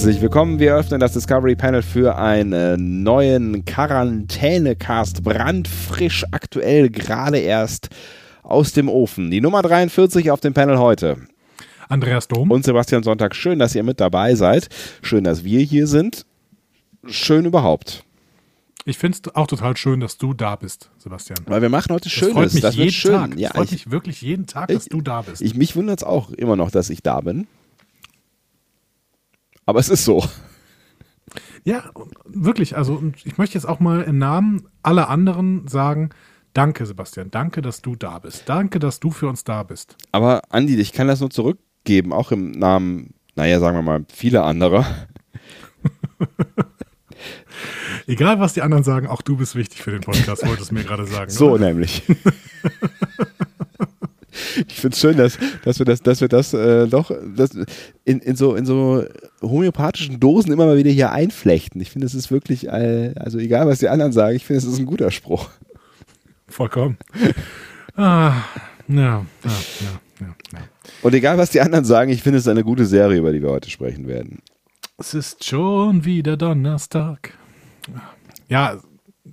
Herzlich willkommen. Wir öffnen das Discovery Panel für einen neuen Quarantänecast. Brandfrisch, aktuell, gerade erst aus dem Ofen. Die Nummer 43 auf dem Panel heute. Andreas Dom. Und Sebastian Sonntag. Schön, dass ihr mit dabei seid. Schön, dass wir hier sind. Schön überhaupt. Ich finde es auch total schön, dass du da bist, Sebastian. Weil wir machen heute Schönes. Das freut mich das jeden wird schön. Tag. Ja, freut ich, mich wirklich jeden Tag, dass ich- du da bist. ich, mich wundert es auch immer noch, dass ich da bin. Aber es ist so. ja, wirklich. Also ich möchte jetzt auch mal im Namen aller anderen sagen, danke, Sebastian. Danke, dass du da bist. Danke, dass du für uns da bist. Aber Andi, ich kann das nur zurückgeben, auch im Namen, naja, sagen wir mal, vieler anderer. Egal, was die anderen sagen, auch du bist wichtig für den Podcast, wolltest du mir gerade sagen. So oder? nämlich. ich finde es schön, dass, dass wir das, dass wir das äh, doch das in, in, so, in so homöopathischen Dosen immer mal wieder hier einflechten. Ich finde, es ist wirklich, äh, also egal was die anderen sagen, ich finde, es ist ein guter Spruch. Vollkommen. Ah, ja, ja, ja, ja, ja. Und egal was die anderen sagen, ich finde, es ist eine gute Serie, über die wir heute sprechen werden. Es ist schon wieder Donnerstag. Ja,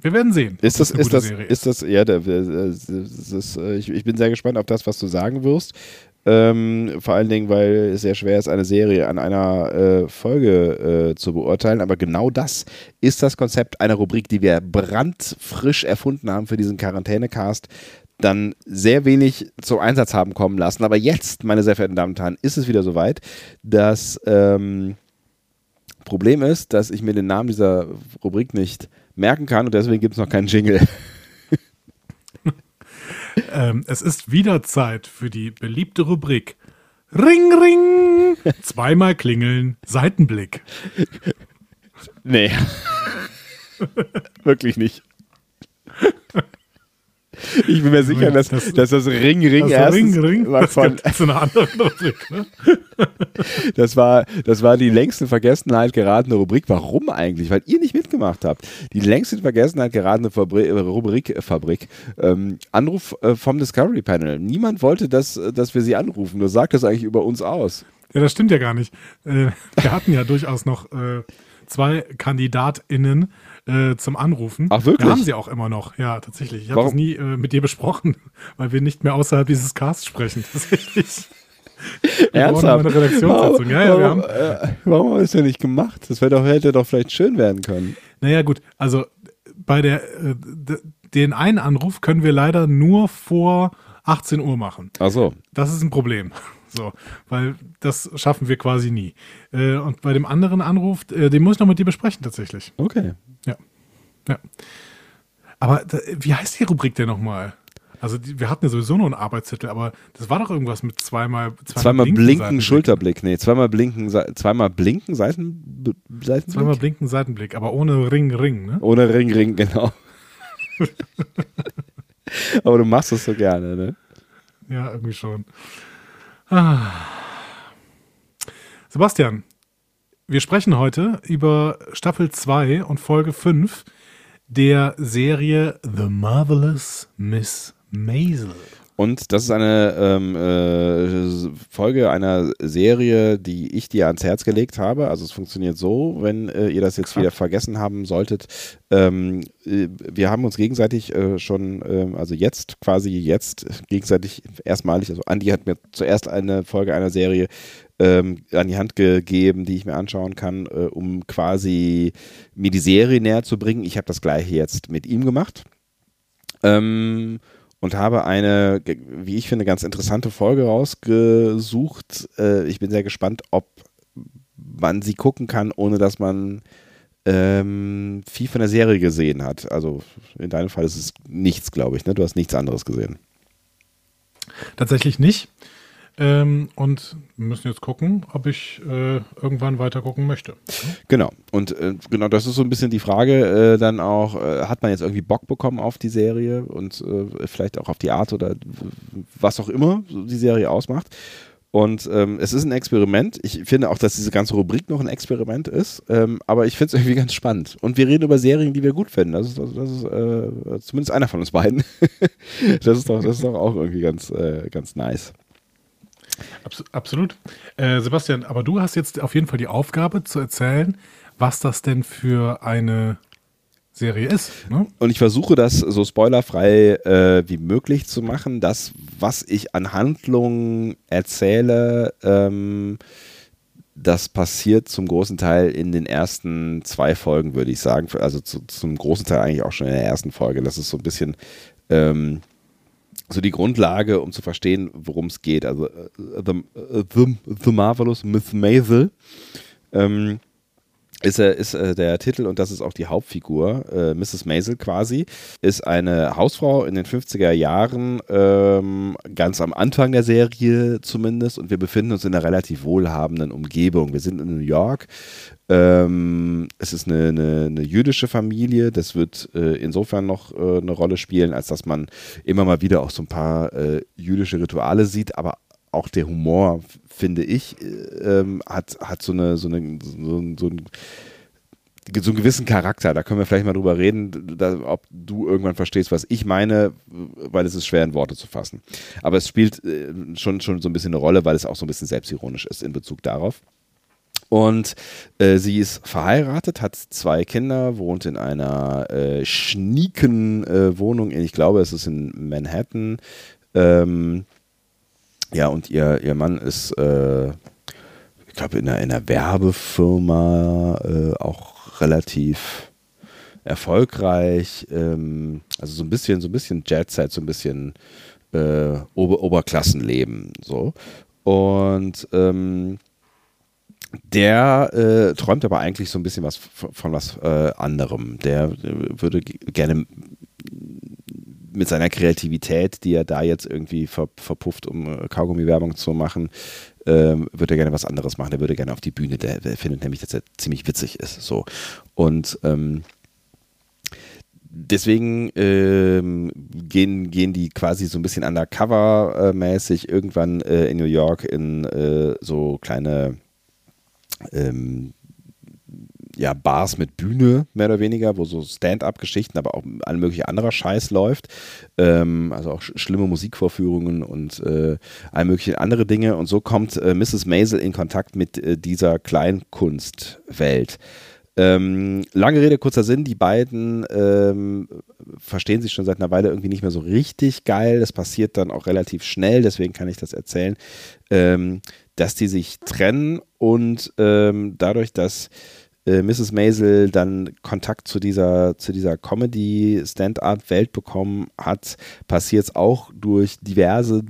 wir werden sehen. Ist das, ist das, Serie ist das, ja, das ist, äh, ich, ich bin sehr gespannt auf das, was du sagen wirst. Ähm, vor allen Dingen, weil es sehr schwer ist, eine Serie an einer äh, Folge äh, zu beurteilen. Aber genau das ist das Konzept einer Rubrik, die wir brandfrisch erfunden haben für diesen Quarantänecast. Dann sehr wenig zum Einsatz haben kommen lassen. Aber jetzt, meine sehr verehrten Damen und Herren, ist es wieder soweit. Das ähm, Problem ist, dass ich mir den Namen dieser Rubrik nicht merken kann und deswegen gibt es noch keinen Jingle. Ähm, es ist wieder Zeit für die beliebte Rubrik Ring, Ring. Zweimal klingeln, Seitenblick. Nee. Wirklich nicht. Ich bin mir sicher, dass Das- dass das Ring Ring erstens Ring, Ring. war Das von, so eine andere Rubrik. Ne? das war das war die längst in Vergessenheit geratene Rubrik. Warum eigentlich? Weil ihr nicht mitgemacht habt. Die längst in Vergessenheit geratene Fabri äh, Rubrik Fabrik ähm, Anruf äh, vom Discovery Panel. Niemand wollte, dass dass wir sie anrufen. Du sagt das eigentlich über uns aus. Ja, das stimmt ja gar nicht. Äh, wir hatten ja durchaus noch äh, zwei KandidatInnen äh, zum Anrufen. Ach, wirklich? Wir haben sie auch immer noch. Ja, tatsächlich. Ich habe Warum? das nie äh, mit dir besprochen, weil wir nicht mehr außerhalb dieses Casts sprechen. Tatsächlich. Eine Redaktionssitzung. Ja, ja, wir warum, haben, äh, warum haben wir das denn nicht gemacht? Das doch, hätte doch vielleicht schön werden können. Naja, gut, also bei der äh, den einen Anruf können wir leider nur vor 18 Uhr machen. Ach so. Das ist ein Problem. So, weil das schaffen wir quasi nie. Äh, und bei dem anderen Anruf, äh, den muss ich noch mit dir besprechen tatsächlich. Okay. Ja. Ja. Aber da, wie heißt die Rubrik denn nochmal? Also die, wir hatten ja sowieso nur einen Arbeitszettel, aber das war doch irgendwas mit zweimal Zweimal blinken, Seitenblick. Schulterblick. Nee, zweimal blinken, zweimal blinken, Seiten, Seitenblick? Zweimal blinken Seitenblick, aber ohne Ring, Ring, ne? Ohne Ring, Ring, genau. Aber du machst es so gerne, ne? Ja, irgendwie schon. Ah. Sebastian, wir sprechen heute über Staffel 2 und Folge 5 der Serie The Marvelous Miss Maisel. Und das ist eine ähm, äh, Folge einer Serie, die ich dir ans Herz gelegt habe. Also es funktioniert so, wenn äh, ihr das jetzt Krass. wieder vergessen haben solltet. Ähm, äh, wir haben uns gegenseitig äh, schon, ähm, also jetzt quasi jetzt gegenseitig erstmalig, also Andi hat mir zuerst eine Folge einer Serie ähm, an die Hand gegeben, die ich mir anschauen kann, äh, um quasi mir die Serie näher zu bringen. Ich habe das gleiche jetzt mit ihm gemacht. Ähm, und habe eine, wie ich finde, ganz interessante Folge rausgesucht. Äh, ich bin sehr gespannt, ob man sie gucken kann, ohne dass man ähm, viel von der Serie gesehen hat. Also in deinem Fall ist es nichts, glaube ich. Ne? Du hast nichts anderes gesehen. Tatsächlich nicht. Ähm, und müssen jetzt gucken, ob ich äh, irgendwann weiter gucken möchte. Genau. Und äh, genau, das ist so ein bisschen die Frage, äh, dann auch, äh, hat man jetzt irgendwie Bock bekommen auf die Serie und äh, vielleicht auch auf die Art oder was auch immer die Serie ausmacht. Und ähm, es ist ein Experiment. Ich finde auch, dass diese ganze Rubrik noch ein Experiment ist. Ähm, aber ich finde es irgendwie ganz spannend. Und wir reden über Serien, die wir gut finden. Das ist, das ist äh, zumindest einer von uns beiden. das, ist doch, das ist doch auch irgendwie ganz, äh, ganz nice. Abs absolut. Äh, Sebastian, aber du hast jetzt auf jeden Fall die Aufgabe zu erzählen, was das denn für eine Serie ist. Ne? Und ich versuche das so spoilerfrei äh, wie möglich zu machen. Das, was ich an Handlungen erzähle, ähm, das passiert zum großen Teil in den ersten zwei Folgen, würde ich sagen. Also zu, zum großen Teil eigentlich auch schon in der ersten Folge. Das ist so ein bisschen ähm, so die Grundlage, um zu verstehen, worum es geht. Also uh, the, uh, the, the, Marvelous Miss Maisel. Ähm, ist, ist äh, der Titel und das ist auch die Hauptfigur, äh, Mrs. Maisel quasi, ist eine Hausfrau in den 50er Jahren, ähm, ganz am Anfang der Serie zumindest und wir befinden uns in einer relativ wohlhabenden Umgebung. Wir sind in New York, ähm, es ist eine, eine, eine, jüdische Familie, das wird äh, insofern noch äh, eine Rolle spielen, als dass man immer mal wieder auch so ein paar äh, jüdische Rituale sieht, aber auch der Humor, finde ich, äh, ähm, hat, hat so, eine, so, eine, so, so, ein, so einen gewissen Charakter. Da können wir vielleicht mal drüber reden, da, ob du irgendwann verstehst, was ich meine, weil es ist schwer in Worte zu fassen. Aber es spielt äh, schon, schon so ein bisschen eine Rolle, weil es auch so ein bisschen selbstironisch ist in Bezug darauf. Und äh, sie ist verheiratet, hat zwei Kinder, wohnt in einer äh, schnieken äh, Wohnung, ich glaube, es ist in Manhattan. Ähm, ja, und ihr, ihr Mann ist, äh, ich glaube, in einer, in einer Werbefirma äh, auch relativ erfolgreich. Ähm, also so ein bisschen, so ein bisschen Jet-Set, so ein bisschen äh, Ober Oberklassenleben. So. Und ähm, der äh, träumt aber eigentlich so ein bisschen was von, von was äh, anderem. Der äh, würde gerne mit seiner Kreativität, die er da jetzt irgendwie ver, verpufft, um äh, Kaugummi-Werbung zu machen, ähm, würde er gerne was anderes machen. Er würde gerne auf die Bühne. Der, der findet nämlich, dass er ziemlich witzig ist. So. Und ähm, deswegen ähm, gehen, gehen die quasi so ein bisschen undercover-mäßig irgendwann äh, in New York in äh, so kleine ähm, ja, Bars mit Bühne, mehr oder weniger, wo so Stand-up-Geschichten, aber auch alle mögliche anderer Scheiß läuft. Ähm, also auch sch schlimme Musikvorführungen und äh, all mögliche andere Dinge. Und so kommt äh, Mrs. Maisel in Kontakt mit äh, dieser Kleinkunstwelt. Ähm, lange Rede, kurzer Sinn, die beiden ähm, verstehen sich schon seit einer Weile irgendwie nicht mehr so richtig geil. Das passiert dann auch relativ schnell, deswegen kann ich das erzählen, ähm, dass die sich trennen und ähm, dadurch, dass äh, Mrs. Maisel dann Kontakt zu dieser, zu dieser Comedy-Stand-up-Welt bekommen hat, passiert es auch durch diverse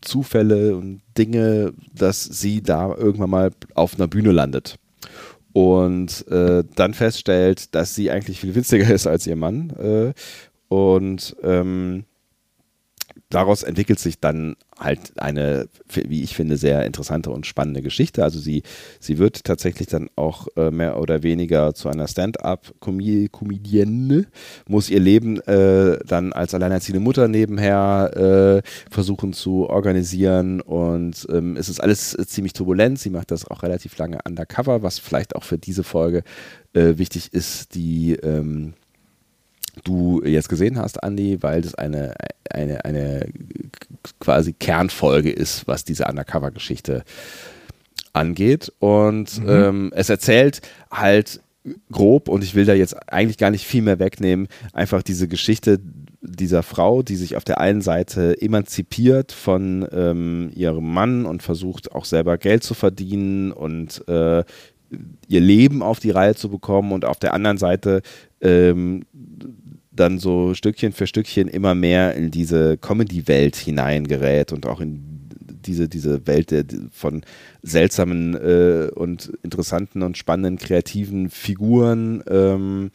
Zufälle und Dinge, dass sie da irgendwann mal auf einer Bühne landet. Und äh, dann feststellt, dass sie eigentlich viel witziger ist als ihr Mann. Äh, und ähm, daraus entwickelt sich dann halt eine, wie ich finde, sehr interessante und spannende Geschichte. Also sie, sie wird tatsächlich dann auch äh, mehr oder weniger zu einer Stand-up-Comedienne, muss ihr Leben äh, dann als alleinerziehende Mutter nebenher äh, versuchen zu organisieren und ähm, es ist alles ziemlich turbulent. Sie macht das auch relativ lange undercover, was vielleicht auch für diese Folge äh, wichtig ist, die ähm, du jetzt gesehen hast, Andy, weil das eine, eine, eine quasi Kernfolge ist, was diese Undercover-Geschichte angeht. Und mhm. ähm, es erzählt halt grob, und ich will da jetzt eigentlich gar nicht viel mehr wegnehmen, einfach diese Geschichte dieser Frau, die sich auf der einen Seite emanzipiert von ähm, ihrem Mann und versucht auch selber Geld zu verdienen und äh, ihr Leben auf die Reihe zu bekommen und auf der anderen Seite ähm, dann so Stückchen für Stückchen immer mehr in diese Comedy-Welt hineingerät und auch in diese, diese Welt von seltsamen äh, und interessanten und spannenden kreativen Figuren, ähm,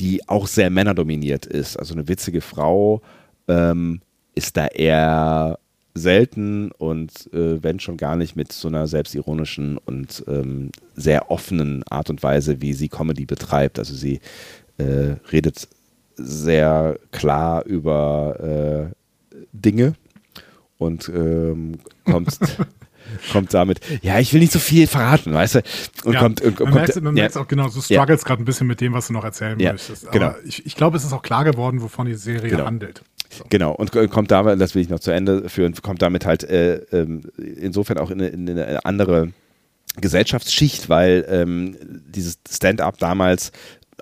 die auch sehr männerdominiert ist. Also eine witzige Frau ähm, ist da eher selten und äh, wenn schon gar nicht mit so einer selbstironischen und ähm, sehr offenen Art und Weise, wie sie Comedy betreibt. Also sie äh, redet sehr klar über äh, Dinge und ähm, kommt kommt damit, ja, ich will nicht so viel verraten, weißt du? Und ja, kommt, und, man kommt, merkt, man ja, merkt auch genau, du struggles gerade ein bisschen mit dem, was du noch erzählen Ja, möchtest. Aber genau. ich, ich glaube, es ist auch klar geworden, wovon die Serie Genau. handelt. So. Genau, und k- kommt damit, das will ich noch zu Ende führen, kommt damit halt äh, ähm, insofern auch in eine, in eine andere Gesellschaftsschicht, weil ähm, dieses Stand-up damals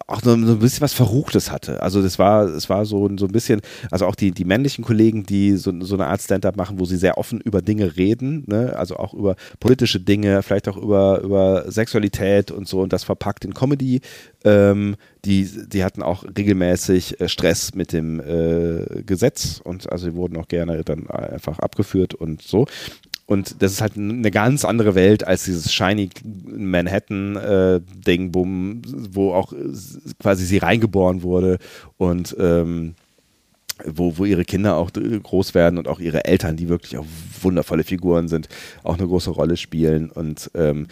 auch so, ein bisschen was Verruchtes hatte. Also das war, es war so, so ein bisschen, also auch die, die männlichen Kollegen, die so, so eine Art Stand-up machen, wo sie sehr offen über Dinge reden, ne? also auch über politische Dinge, vielleicht auch über, über Sexualität und so und das verpackt in Comedy. Ähm, die, die hatten auch regelmäßig äh, Stress mit dem äh, Gesetz und also die wurden auch gerne dann einfach abgeführt und so. Und das ist halt eine ganz andere Welt als dieses shiny Manhattan-Ding, bumm, wo auch äh, quasi sie reingeboren wurde und ähm, wo, wo ihre Kinder auch äh, groß werden und auch ihre Eltern, die wirklich auch wundervolle Figuren sind, auch eine große Rolle spielen. Und ähm,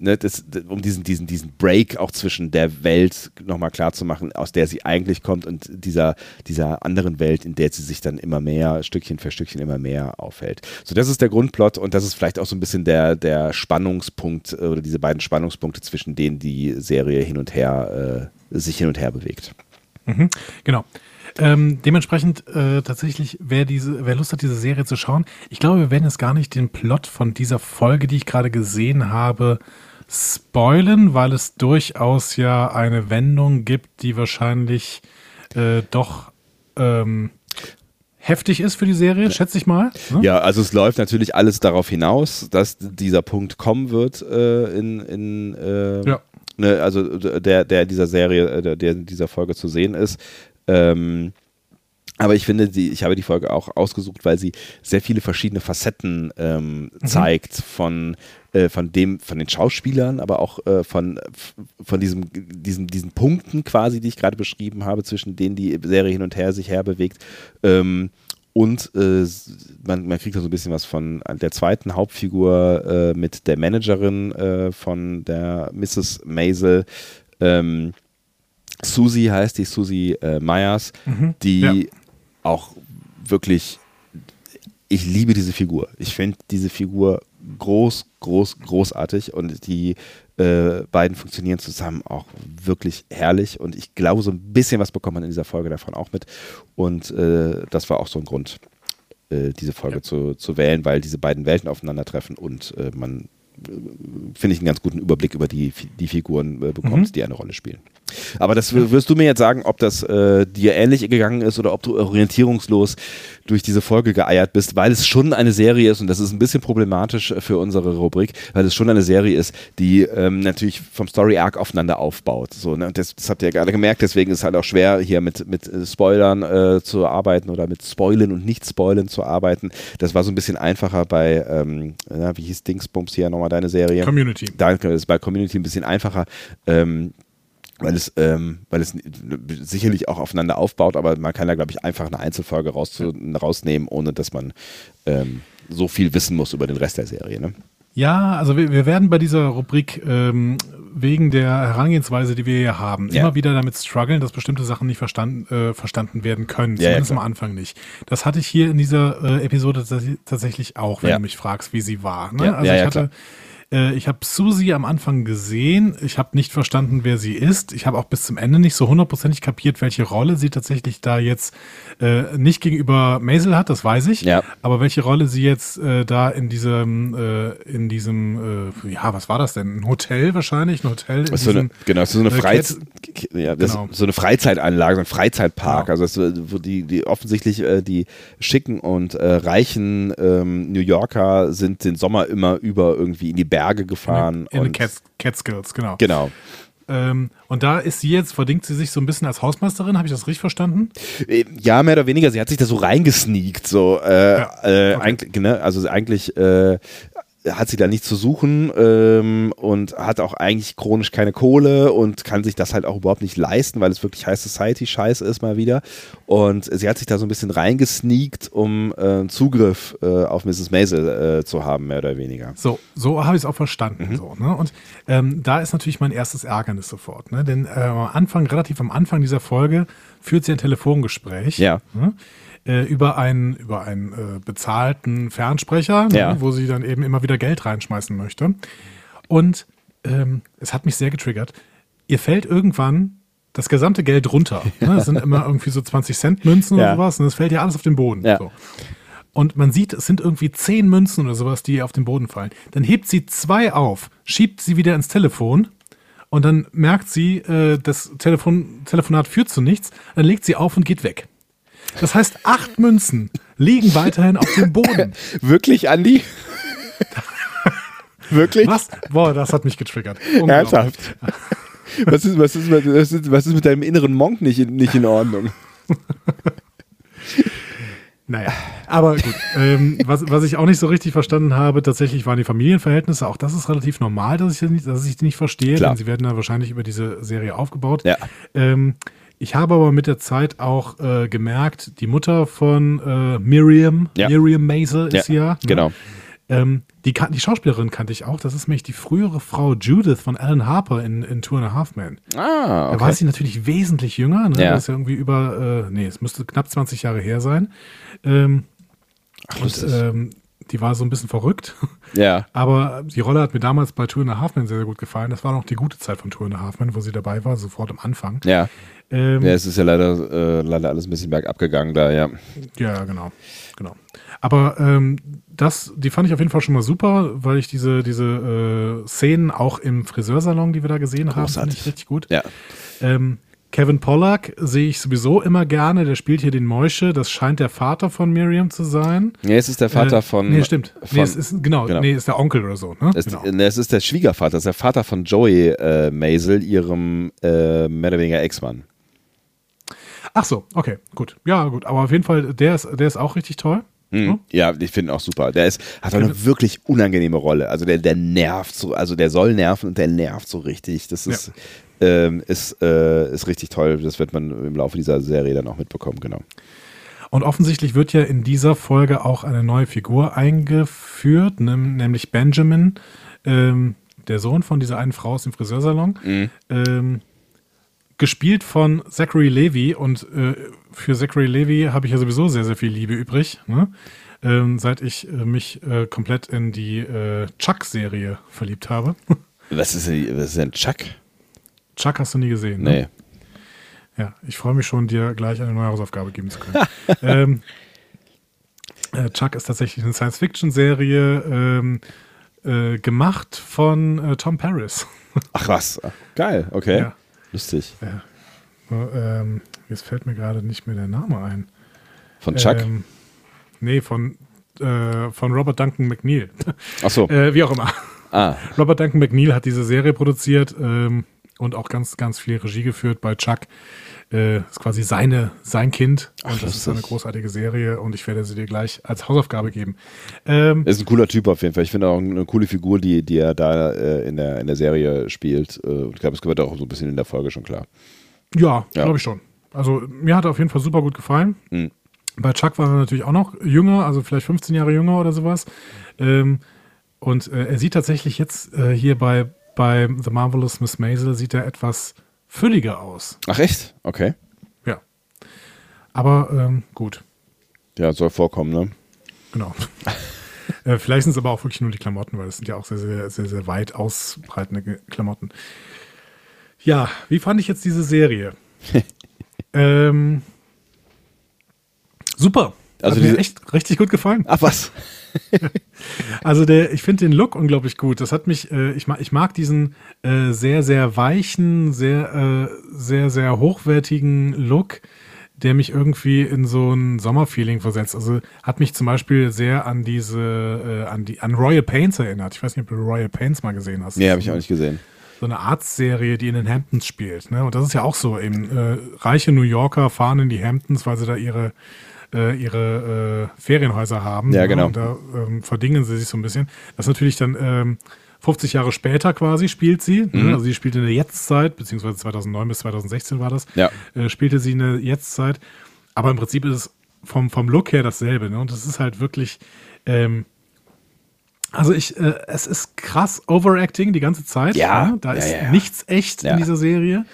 ne, das, um diesen, diesen, diesen Break auch zwischen der Welt nochmal klar zu machen, aus der sie eigentlich kommt und dieser, dieser anderen Welt, in der sie sich dann immer mehr, Stückchen für Stückchen immer mehr aufhält. So, das ist der Grundplot und das ist vielleicht auch so ein bisschen der, der Spannungspunkt äh, oder diese beiden Spannungspunkte, zwischen denen die Serie hin und her, äh, sich hin und her bewegt. Mhm, genau. Ähm, dementsprechend äh, tatsächlich, wer diese, wer Lust hat, diese Serie zu schauen, ich glaube, wir werden jetzt gar nicht den Plot von dieser Folge, die ich gerade gesehen habe, spoilen, weil es durchaus ja eine Wendung gibt, die wahrscheinlich äh, doch ähm, heftig ist für die Serie, schätze ich mal. ne? Ja, also es läuft natürlich alles darauf hinaus, dass dieser Punkt kommen wird äh, in, in äh, Ja. ne, also der, der dieser Serie, äh, der, der in dieser Folge zu sehen ist. Ähm, aber ich finde, die, ich habe die Folge auch ausgesucht, weil sie sehr viele verschiedene Facetten ähm, zeigt von, äh, von dem, von den Schauspielern, aber auch äh, von, von diesem, diesen, diesen Punkten quasi, die ich gerade beschrieben habe, zwischen denen die Serie hin und her sich herbewegt. Ähm, und äh, man, man kriegt da so ein bisschen was von der zweiten Hauptfigur äh, mit der Managerin äh, von der Mrs. Maisel. Ähm, Susie heißt die, Susie äh, Myers, Mhm. die Ja. auch wirklich, ich liebe diese Figur. Ich finde diese Figur groß, groß, großartig und die äh, beiden funktionieren zusammen auch wirklich herrlich und ich glaube, so ein bisschen was bekommt man in dieser Folge davon auch mit und äh, das war auch so ein Grund, äh, diese Folge Ja. zu, zu wählen, weil diese beiden Welten aufeinandertreffen und äh, man, äh, finde ich, einen ganz guten Überblick über die, die Figuren bekommt, Mhm. die eine Rolle spielen. Aber das wirst du mir jetzt sagen, ob das äh, dir ähnlich gegangen ist oder ob du orientierungslos durch diese Folge geeiert bist, weil es schon eine Serie ist und das ist ein bisschen problematisch für unsere Rubrik, weil es schon eine Serie ist, die ähm, natürlich vom Story Arc aufeinander aufbaut. So, ne? Das, das habt ihr ja gerade gemerkt, deswegen ist es halt auch schwer, hier mit, mit äh, Spoilern äh, zu arbeiten oder mit Spoilen und Nicht-Spoilen zu arbeiten. Das war so ein bisschen einfacher bei, ähm, na, wie hieß Dingsbums hier nochmal deine Serie? Community. Danke, das ist bei Community ein bisschen einfacher, ähm, weil es, ähm, weil es sicherlich auch aufeinander aufbaut, aber man kann da, glaube ich, einfach eine Einzelfolge raus, rausnehmen, ohne dass man ähm, so viel wissen muss über den Rest der Serie. Ne? Ja, also wir, wir werden bei dieser Rubrik ähm, wegen der Herangehensweise, die wir hier haben, Ja. immer wieder damit strugglen, dass bestimmte Sachen nicht verstanden, äh, verstanden werden können. Ja, ja, Zumindest am klar. Anfang nicht. Das hatte ich hier in dieser äh, Episode tats- tatsächlich auch, wenn du mich fragst, wie sie war. Ne? Ja, also ja, ich hatte äh, ich habe Susi am Anfang gesehen. Ich habe nicht verstanden, wer sie ist. Ich habe auch bis zum Ende nicht so hundertprozentig kapiert, welche Rolle sie tatsächlich da jetzt äh, nicht gegenüber Maisel hat, das weiß ich. Ja. Aber welche Rolle sie jetzt äh, da in diesem, äh, in diesem, äh, ja, was war das denn? Ein Hotel wahrscheinlich? Ein Hotel in so eine, diesem, genau, das ist so eine, äh, Freiz ja, Genau. so eine Freizeitanlage, so ein Freizeitpark. Genau. Also wo die, die offensichtlich die schicken und reichen ähm, New Yorker sind den Sommer immer über irgendwie in die Berge gefahren. in den und, Cat, Catskills, genau. Genau. Ähm, und da ist sie jetzt, verdingt sie sich so ein bisschen als Hausmeisterin, habe ich das richtig verstanden? Äh, Ja, mehr oder weniger. Sie hat sich da so reingesneakt. So, äh, Ja, äh, okay. eigentlich, ne? Also eigentlich äh, hat sie da nichts zu suchen ähm, und hat auch eigentlich chronisch keine Kohle und kann sich das halt auch überhaupt nicht leisten, weil es wirklich High Society Scheiß ist mal wieder. Und sie hat sich da so ein bisschen reingesneakt, um äh, Zugriff äh, auf Mrs. Maisel äh, zu haben, mehr oder weniger. So, so habe ich es auch verstanden. Mhm. So, ne? Und ähm, da ist natürlich mein erstes Ärgernis sofort. Ne? Denn äh, am Anfang, relativ am Anfang dieser Folge, führt sie ein Telefongespräch. Ja. Ne? Äh, über einen, über einen äh, bezahlten Fernsprecher, ne, Ja. wo sie dann eben immer wieder Geld reinschmeißen möchte. Und ähm, es hat mich sehr getriggert. Ihr fällt irgendwann das gesamte Geld runter. Ne? Das sind immer irgendwie so 20 Cent Münzen Ja. oder sowas und es fällt ja alles auf den Boden. Ja. So. Und man sieht, es sind irgendwie 10 Münzen oder sowas, die auf den Boden fallen. Dann hebt sie zwei auf, schiebt sie wieder ins Telefon und dann merkt sie, äh, das Telefon, Telefonat führt zu nichts. Dann legt sie auf und geht weg. Das heißt, acht Münzen liegen weiterhin auf dem Boden. Wirklich, Andi? Wirklich? Was? Boah, das hat mich getriggert. Ernsthaft? Was ist, was, ist, was, ist, was ist mit deinem inneren Monk nicht in, nicht in Ordnung? Naja, aber gut. Ähm, was, was ich auch nicht so richtig verstanden habe, tatsächlich waren die Familienverhältnisse. Auch das ist relativ normal, dass ich, das nicht, dass ich die nicht verstehe, Klar. denn sie werden da wahrscheinlich über diese Serie aufgebaut. Ja. Ähm, ich habe aber mit der Zeit auch äh, gemerkt, die Mutter von äh, Miriam, Ja. Miriam Maisel ist Ja, ja. ne? genau. Ähm, die, die Schauspielerin kannte ich auch. Das ist nämlich die frühere Frau Judith von Alan Harper in, in Two and a Half Men. Ah, Da war sie natürlich wesentlich jünger. Ne? Ja. Das ist ja irgendwie über, äh, nee, es müsste knapp 20 Jahre her sein. Ähm, und lustig. ähm, die war so ein bisschen verrückt. Ja. Aber die Rolle hat mir damals bei Two and a Half Men sehr, sehr gut gefallen. Das war noch die gute Zeit von Two and a Half Men, wo sie dabei war, sofort am Anfang. Ja. Ähm, Ja, es ist ja leider, äh, leider alles ein bisschen bergab gegangen da, ja. Ja, genau. genau. Aber ähm, das, die fand ich auf jeden Fall schon mal super, weil ich diese, diese äh, Szenen auch im Friseursalon, die wir da gesehen haben, fand Großartig. ich richtig gut. Ja. Ähm, Kevin Pollack sehe ich sowieso immer gerne. Der spielt hier den Moische. Das scheint der Vater von Miriam zu sein. Nee, es ist der Vater Äh, von. Nee, stimmt. Von, nee, es ist, genau, genau. nee, ist der Onkel oder so. Ne? es, genau. nee, es ist der Schwiegervater, es ist der Vater von Joey äh, Maisel, ihrem äh, mehr oder weniger Ex-Mann. Ach so, okay, gut. Ja, gut. Aber auf jeden Fall, der ist, der ist auch richtig toll. Mhm. Ja, ich finde ihn auch super. Der ist, hat auch eine wirklich unangenehme Rolle. Also der, der nervt so, also der soll nerven und der nervt so richtig. Das ist, ähm, ist, äh, ist richtig toll. Das wird man im Laufe dieser Serie dann auch mitbekommen, genau. Und offensichtlich wird ja in dieser Folge auch eine neue Figur eingeführt, nämlich Benjamin, ähm, der Sohn von dieser einen Frau aus dem Friseursalon. Mhm. Ähm, gespielt von Zachary Levy und äh, für Zachary Levy habe ich ja sowieso sehr, sehr viel Liebe übrig, ne? ähm, seit ich äh, mich äh, komplett in die äh, Chuck-Serie verliebt habe. Was ist, denn- was ist denn Chuck? Chuck hast du nie gesehen, ne? Nee. Ja, ich freue mich schon, dir gleich eine neue Hausaufgabe geben zu können. ähm, äh, Chuck ist tatsächlich eine Science-Fiction-Serie ähm, äh, gemacht von äh, Tom Paris. Ach was. Geil, okay. Ja. Lustig. Äh, ähm, jetzt fällt mir gerade nicht mehr der Name ein. Von Chuck? Ähm, nee, von, äh, von Robert Duncan McNeil. Ach so. äh, wie auch immer. ah, Robert Duncan McNeil hat diese Serie produziert ähm, und auch ganz, ganz viel Regie geführt bei Chuck. Äh, ist quasi seine, sein Kind. Ach, und das ist eine großartige Serie und ich werde sie dir gleich als Hausaufgabe geben. Ähm, ist ein cooler Typ auf jeden Fall. Ich finde auch eine coole Figur, die, die er da äh, in, der, in der Serie spielt. Äh, ich glaube, es wird auch so ein bisschen in der Folge schon klar. ja, Ja. glaube ich schon. Also mir hat er auf jeden Fall super gut gefallen. Mhm. Bei Chuck war er natürlich auch noch jünger, also vielleicht 15 Jahre jünger oder sowas. Ähm, und äh, er sieht tatsächlich jetzt äh, hier bei, bei The Marvelous Miss Maisel sieht er etwas fülliger aus. Ach echt? Okay. Ja. Aber ähm, gut. Ja, soll vorkommen, ne? Genau. äh, vielleicht sind es aber auch wirklich nur die Klamotten, weil das sind ja auch sehr, sehr, sehr, sehr weit ausbreitende Klamotten. Ja, wie fand ich jetzt diese Serie? ähm, super. Also Hat mir echt richtig gut gefallen. Ach was. Also der, ich finde den Look unglaublich gut. Das hat mich, äh, ich, mag, ich mag diesen äh, sehr, sehr weichen, sehr, äh, sehr, sehr hochwertigen Look, der mich irgendwie in so ein Sommerfeeling versetzt. Also hat mich zum Beispiel sehr an diese, äh, an die, an Royal Pains erinnert. Ich weiß nicht, ob du Royal Pains mal gesehen hast. Nee, habe ich auch nicht gesehen. So eine Arztserie, die in den Hamptons spielt. Ne? Und das ist ja auch so eben, äh, reiche New Yorker fahren in die Hamptons, weil sie da ihre äh, ihre äh, Ferienhäuser haben. Ja, genau. Und da ähm, verdingen sie sich so ein bisschen. Das ist natürlich dann ähm, 50 Jahre später quasi spielt sie. Ne? Mhm. Also sie spielt in der Jetztzeit, beziehungsweise 2009 bis 2016 war das. Ja. Äh, spielte sie in der Jetztzeit. Aber im Prinzip ist es vom, vom Look her dasselbe. Ne? Und das ist halt wirklich. Ähm, also ich, äh, es ist krass Overacting die ganze Zeit. Ja. Ne? Da Ja, ist ja, ja. nichts echt in dieser Serie.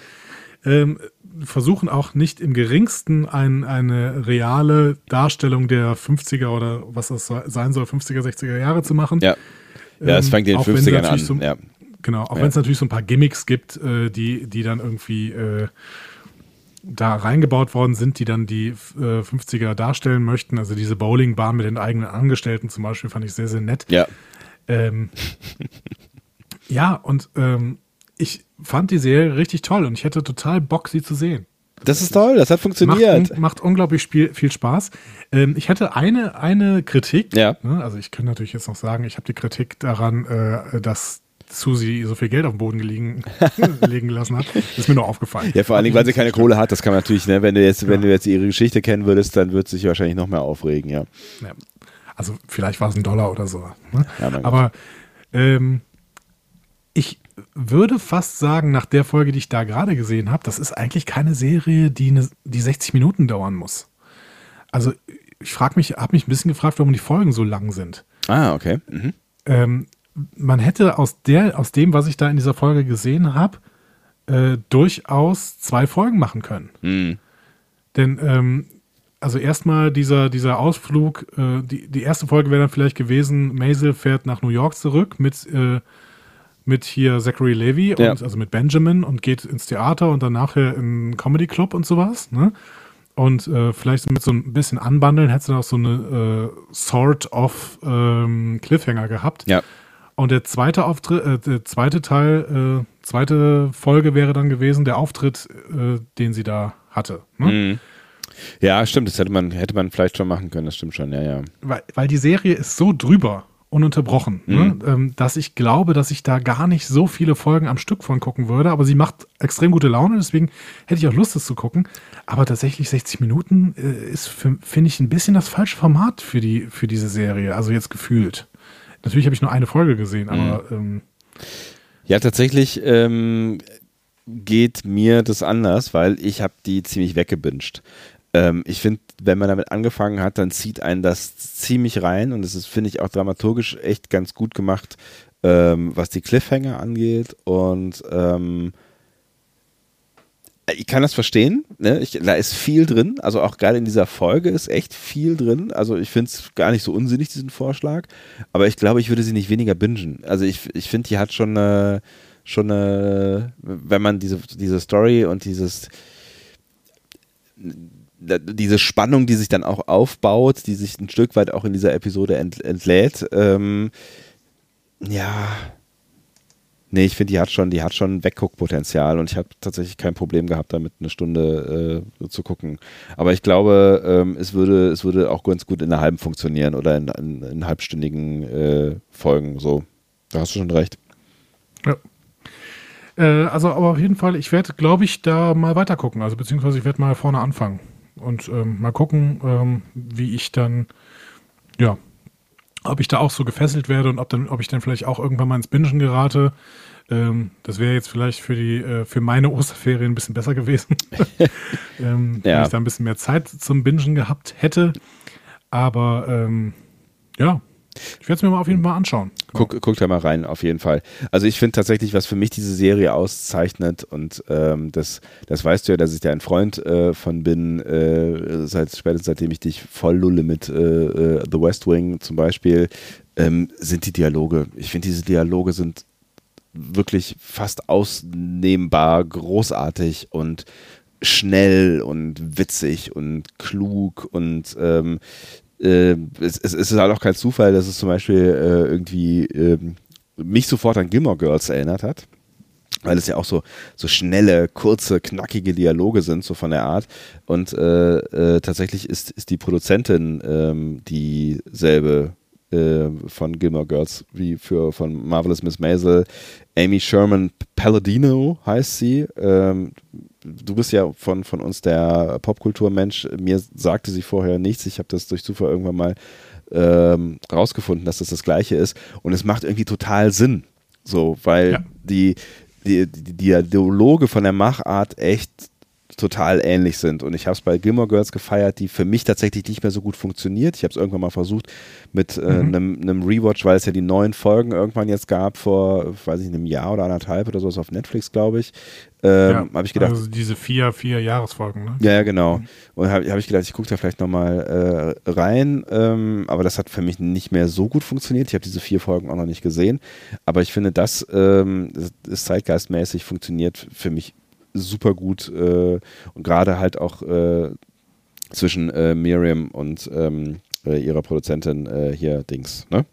Ähm, versuchen auch nicht im geringsten ein, eine reale Darstellung der 50er oder was das sein soll, 50er, 60er Jahre zu machen. Ja. Ja, es Ähm, fängt in den sie 50ern an. So, ja. Genau, auch Ja. wenn es natürlich so ein paar Gimmicks gibt, äh, die, die dann irgendwie äh, da reingebaut worden sind, die dann die äh, 50er darstellen möchten. Also diese Bowlingbahn mit den eigenen Angestellten zum Beispiel fand ich sehr, sehr nett. ja. Ähm, ja, und ähm, ich fand die Serie richtig toll und ich hätte total Bock, sie zu sehen. Das ist toll, das hat funktioniert. Macht, macht unglaublich spiel, viel Spaß. Ähm, ich hätte eine, eine Kritik. Ja. Ne? Also ich kann natürlich jetzt noch sagen, ich habe die Kritik daran, äh, dass Susi so viel Geld auf den Boden gelegen, legen gelassen hat. Ist mir nur aufgefallen. Ja, vor allen Dingen, weil sie keine Kohle hat, das kann man natürlich, ne, wenn du jetzt, wenn du jetzt ihre Geschichte kennen würdest, dann wird sie sich wahrscheinlich noch mehr aufregen, ja. Ja. Also vielleicht war es ein Dollar oder so. Ne? Ja. Aber ähm, ich würde fast sagen, nach der Folge, die ich da gerade gesehen habe, das ist eigentlich keine Serie, die, eine, die 60 Minuten dauern muss. Also ich frage mich, habe mich ein bisschen gefragt, warum die Folgen so lang sind. Ah, okay. Mhm. Ähm, man hätte aus, der, aus dem, was ich da in dieser Folge gesehen habe, äh, durchaus zwei Folgen machen können. Mhm. Denn, ähm, also erstmal dieser, dieser Ausflug, äh, die, die erste Folge wäre dann vielleicht gewesen, Maisel fährt nach New York zurück mit, äh, mit hier Zachary Levy, Ja. und, also mit Benjamin und geht ins Theater und dann nachher in einen Comedy Club und sowas. Ne? Und äh, vielleicht mit so ein bisschen Anbandeln hättest du auch so eine äh, Sort of ähm, Cliffhanger gehabt. Ja. Und der zweite Auftritt, äh, der zweite Teil, äh, zweite Folge wäre dann gewesen, der Auftritt, äh, den sie da hatte. Ne? Mhm. Ja, stimmt, das hätte man, hätte man vielleicht schon machen können, das stimmt schon, ja, ja. weil, weil die Serie ist so drüber, ununterbrochen, ne? ähm, dass ich glaube, dass ich da gar nicht so viele Folgen am Stück von gucken würde. Aber sie macht extrem gute Laune, deswegen hätte ich auch Lust, das zu gucken. Aber tatsächlich 60 Minuten äh, ist, finde ich, ein bisschen das falsche Format für, die, für diese Serie. Also jetzt gefühlt. Natürlich habe ich nur eine Folge gesehen, aber ähm, Ja, tatsächlich ähm, geht mir das anders, weil ich habe die ziemlich weggebinged. Ähm, ich finde, wenn man damit angefangen hat, dann zieht einen das ziemlich rein und das ist, finde ich, auch dramaturgisch echt ganz gut gemacht, ähm, was die Cliffhanger angeht und ähm, ich kann das verstehen, ne? ich, da ist viel drin, also auch gerade in dieser Folge ist echt viel drin, also ich finde es gar nicht so unsinnig, diesen Vorschlag, aber ich glaube, ich würde sie nicht weniger bingen. Also ich, ich finde, die hat schon eine, schon eine, wenn man diese, diese Story und dieses diese Spannung, die sich dann auch aufbaut, die sich ein Stück weit auch in dieser Episode ent, entlädt, ähm, ja, nee, ich finde, die hat schon, die hat schon Wegguckpotenzial und ich habe tatsächlich kein Problem gehabt, damit eine Stunde äh, zu gucken. Aber ich glaube, ähm, es würde, es würde auch ganz gut in einer halben funktionieren oder in, in, in halbstündigen äh, Folgen. So, da hast du schon recht. Ja. Äh, also, aber auf jeden Fall, ich werde, glaube ich, da mal weiter gucken. Also, beziehungsweise ich werde mal vorne anfangen und ähm, mal gucken, ähm, wie ich dann, ja, ob ich da auch so gefesselt werde und ob, dann, ob ich dann vielleicht auch irgendwann mal ins Bingen gerate. Ähm, das wäre jetzt vielleicht für die, äh, für meine Osterferien ein bisschen besser gewesen. ähm, Ja. Wenn ich da ein bisschen mehr Zeit zum Bingen gehabt hätte. Aber ähm, ja, ich werde es mir mal auf jeden Fall anschauen. Guck, guck da mal rein, auf jeden Fall. Also ich finde tatsächlich, was für mich diese Serie auszeichnet und ähm, das, das weißt du ja, dass ich da ein Freund äh, von bin, äh, seit spätestens seitdem ich dich voll lulle mit äh, äh, The West Wing zum Beispiel, ähm, sind die Dialoge. Ich finde, diese Dialoge sind wirklich fast ausnehmbar großartig und schnell und witzig und klug und ähm, äh, es, es, ist halt auch kein Zufall, dass es zum Beispiel äh, irgendwie ähm, mich sofort an Gilmore Girls erinnert hat. Weil es ja auch so, so schnelle, kurze, knackige Dialoge sind, so von der Art. Und äh, äh, tatsächlich ist, ist die Produzentin ähm, dieselbe äh, von Gilmore Girls wie für von Marvelous Miss Maisel. Amy Sherman Palladino heißt sie. Ähm, du bist ja von, von uns der Popkulturmensch. Mir sagte sie vorher nichts. Ich habe das durch Zufall irgendwann mal ähm, rausgefunden, dass das das Gleiche ist. Und es macht irgendwie total Sinn. So, weil ja. die, die, die Dialoge von der Machart echt total ähnlich sind. Und ich habe es bei Gilmore Girls gefeiert, die für mich tatsächlich nicht mehr so gut funktioniert. Ich habe es irgendwann mal versucht mit äh, einem, mhm. einem Rewatch, weil es ja die neuen Folgen irgendwann jetzt gab vor, weiß ich, einem Jahr oder anderthalb oder sowas auf Netflix, glaube ich. Ähm, ja, habe ich gedacht. Also diese vier, vier Jahresfolgen, ne? Ja, ja, genau. Und habe hab ich gedacht, ich gucke da vielleicht nochmal äh, rein. Ähm, aber das hat für mich nicht mehr so gut funktioniert. Ich habe diese vier Folgen auch noch nicht gesehen. Aber ich finde, das ähm, ist zeitgeistmäßig funktioniert für mich super gut äh, und gerade halt auch äh, zwischen äh, Miriam und ähm, äh, ihrer Produzentin äh, hier Dings, ne?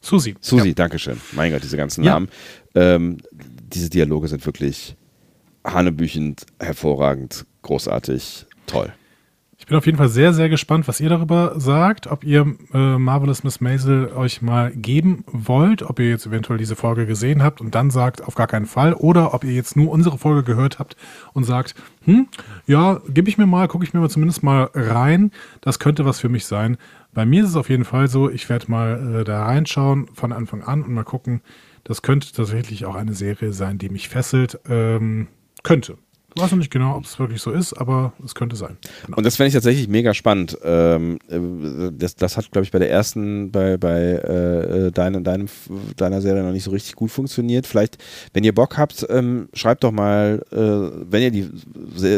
Susi. Susi, ja. Dankeschön. Mein Gott, diese ganzen ja. Namen. Ähm, diese Dialoge sind wirklich hanebüchend, hervorragend, großartig, toll. Ich bin auf jeden Fall sehr, sehr gespannt, was ihr darüber sagt, ob ihr äh, Marvelous Miss Maisel euch mal geben wollt, ob ihr jetzt eventuell diese Folge gesehen habt und dann sagt, auf gar keinen Fall, oder ob ihr jetzt nur unsere Folge gehört habt und sagt, hm, ja, gebe ich mir mal, gucke ich mir mal zumindest mal rein, das könnte was für mich sein. Bei mir ist es auf jeden Fall so, ich werde mal äh, da reinschauen von Anfang an und mal gucken, das könnte tatsächlich auch eine Serie sein, die mich fesselt, ähm, könnte. Ich weiß noch nicht genau, ob es wirklich so ist, aber es könnte sein. Genau. Und das fände ich tatsächlich mega spannend. Ähm, äh, das, das hat, glaube ich, bei der ersten, bei, bei äh, äh deinem, deinem, deiner Serie noch nicht so richtig gut funktioniert. Vielleicht, wenn ihr Bock habt, ähm, schreibt doch mal, äh, wenn ihr die,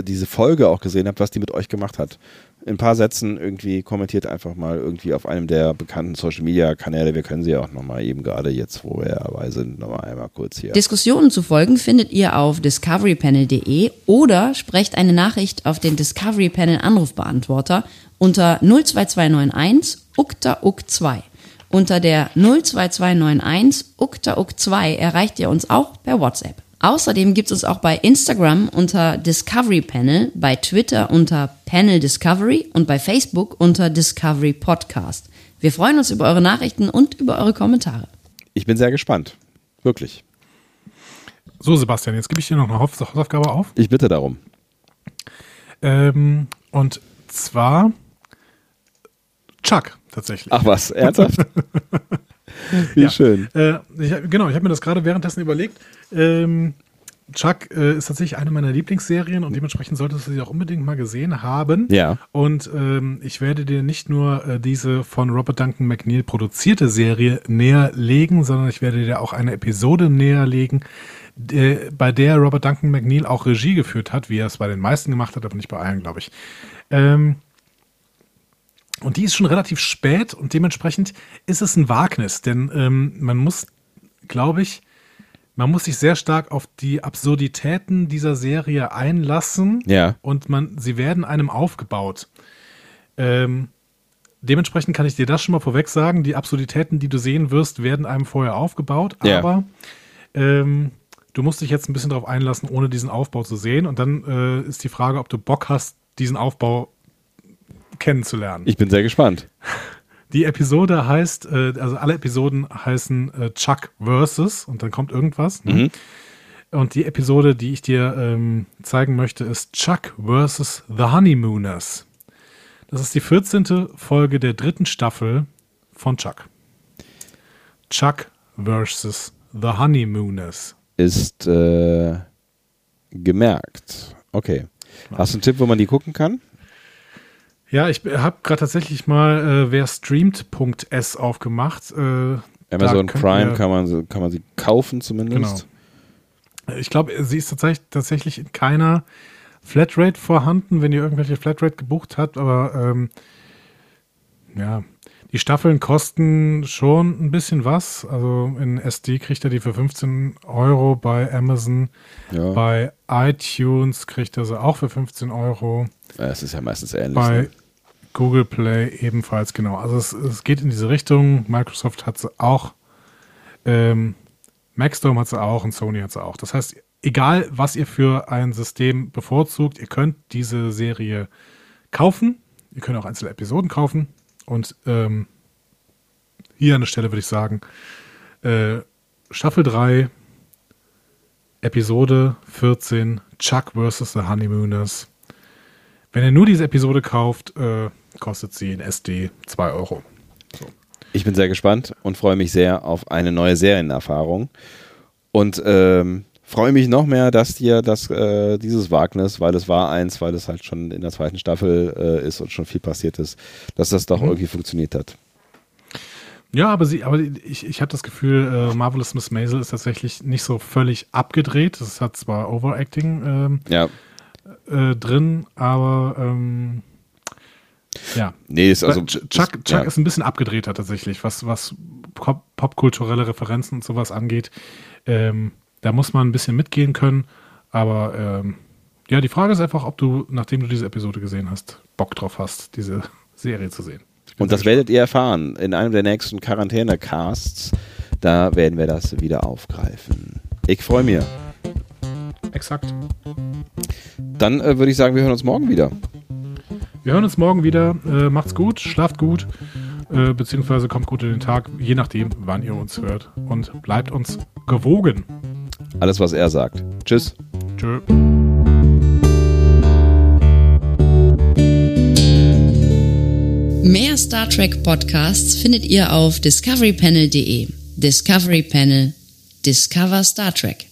diese Folge auch gesehen habt, was die mit euch gemacht hat in ein paar Sätzen irgendwie kommentiert einfach mal irgendwie auf einem der bekannten Social Media Kanäle. Wir können sie ja auch nochmal eben gerade jetzt, wo wir dabei sind, nochmal einmal kurz hier. Diskussionen zu folgen findet ihr auf discoverypanel.de oder sprecht eine Nachricht auf den Discovery Panel Anrufbeantworter unter 02291 ukta uk 2 Unter der 02291 ukta uk 2 erreicht ihr uns auch per WhatsApp. Außerdem gibt es uns auch bei Instagram unter Discovery Panel, bei Twitter unter Panel Discovery und bei Facebook unter Discovery Podcast. Wir freuen uns über eure Nachrichten und über eure Kommentare. Ich bin sehr gespannt. Wirklich. So, Sebastian, jetzt gebe ich dir noch eine Hausaufgabe auf. Ich bitte darum. Ähm, und zwar Chuck, tatsächlich. Ach was, ernsthaft? Wie ja. schön. Äh, ich, genau, ich habe mir das gerade währenddessen überlegt. Ähm, Chuck äh, ist tatsächlich eine meiner Lieblingsserien und dementsprechend solltest du sie auch unbedingt mal gesehen haben. Ja. Und ähm, ich werde dir nicht nur äh, diese von Robert Duncan McNeil produzierte Serie näher legen, sondern ich werde dir auch eine Episode näher legen, äh, bei der Robert Duncan McNeil auch Regie geführt hat, wie er es bei den meisten gemacht hat, aber nicht bei allen, glaube ich. Ähm, und die ist schon relativ spät und dementsprechend ist es ein Wagnis, denn ähm, man muss, glaube ich, man muss sich sehr stark auf die Absurditäten dieser Serie einlassen. Ja. Und man, sie werden einem aufgebaut. Ähm, dementsprechend kann ich dir das schon mal vorweg sagen. Die Absurditäten, die du sehen wirst, werden einem vorher aufgebaut. Ja. Aber ähm, du musst dich jetzt ein bisschen darauf einlassen, ohne diesen Aufbau zu sehen. Und dann äh, ist die Frage, ob du Bock hast, diesen Aufbau kennenzulernen. Ich bin sehr gespannt. Die Episode heißt, äh, also alle Episoden heißen äh, Chuck versus und dann kommt irgendwas. Ne? Mhm. Und die Episode, die ich dir ähm, zeigen möchte, ist Chuck versus The Honeymooners. Das ist die 14. Folge der dritten Staffel von Chuck. Chuck versus The Honeymooners. Ist äh, gemerkt. Okay. Hast du einen Tipp, wo man die gucken kann? Ja, ich habe gerade tatsächlich mal äh, wer streamt.s aufgemacht. Äh, Amazon Prime kann man, kann man sie kaufen zumindest. Genau. Ich glaube, sie ist tatsächlich, tatsächlich in keiner Flatrate vorhanden, wenn ihr irgendwelche Flatrate gebucht habt, aber ähm, ja, die Staffeln kosten schon ein bisschen was. Also in SD kriegt er die für 15 Euro bei Amazon. Ja. Bei iTunes kriegt er sie auch für 15 Euro. Ja, es ist ja meistens ähnlich. Bei ne? Google Play ebenfalls, genau. Also es, es geht in diese Richtung. Microsoft hat sie auch. Ähm, Maxdome hat sie auch und Sony hat sie auch. Das heißt, egal was ihr für ein System bevorzugt, ihr könnt diese Serie kaufen. Ihr könnt auch einzelne Episoden kaufen. Und ähm, hier an der Stelle würde ich sagen, äh, Staffel 3, Episode 14, Chuck vs. The Honeymooners. Wenn ihr nur diese Episode kauft, äh, kostet sie in SD 2 Euro. So. Ich bin sehr gespannt und freue mich sehr auf eine neue Serienerfahrung. Und ähm, freue mich noch mehr, dass dir das, äh, dieses Wagnis, weil es war eins, weil es halt schon in der zweiten Staffel äh, ist und schon viel passiert ist, dass das doch mhm. irgendwie funktioniert hat. Ja, aber sie, aber ich, ich habe das Gefühl, äh, Marvelous Miss Maisel ist tatsächlich nicht so völlig abgedreht. Es hat zwar Overacting ähm, ja. äh, drin, aber ähm, ja. Nee, ist also. Chuck, Chuck ja. ist ein bisschen abgedrehter tatsächlich, was, was popkulturelle Referenzen und sowas angeht. Ähm, da muss man ein bisschen mitgehen können. Aber ähm, ja, die Frage ist einfach, ob du, nachdem du diese Episode gesehen hast, Bock drauf hast, diese Serie zu sehen. Und das werdet ihr erfahren in einem der nächsten Quarantäne-Casts. Da werden wir das wieder aufgreifen. Ich freue mich. Exakt. Dann äh, würde ich sagen, wir hören uns morgen wieder. Wir hören uns morgen wieder. Äh, macht's gut, schlaft gut, äh, beziehungsweise kommt gut in den Tag, je nachdem, wann ihr uns hört. Und bleibt uns gewogen. Alles, was er sagt. Tschüss. Tschö. Mehr Star Trek Podcasts findet ihr auf discoverypanel.de. Discovery Panel. Discover Star Trek.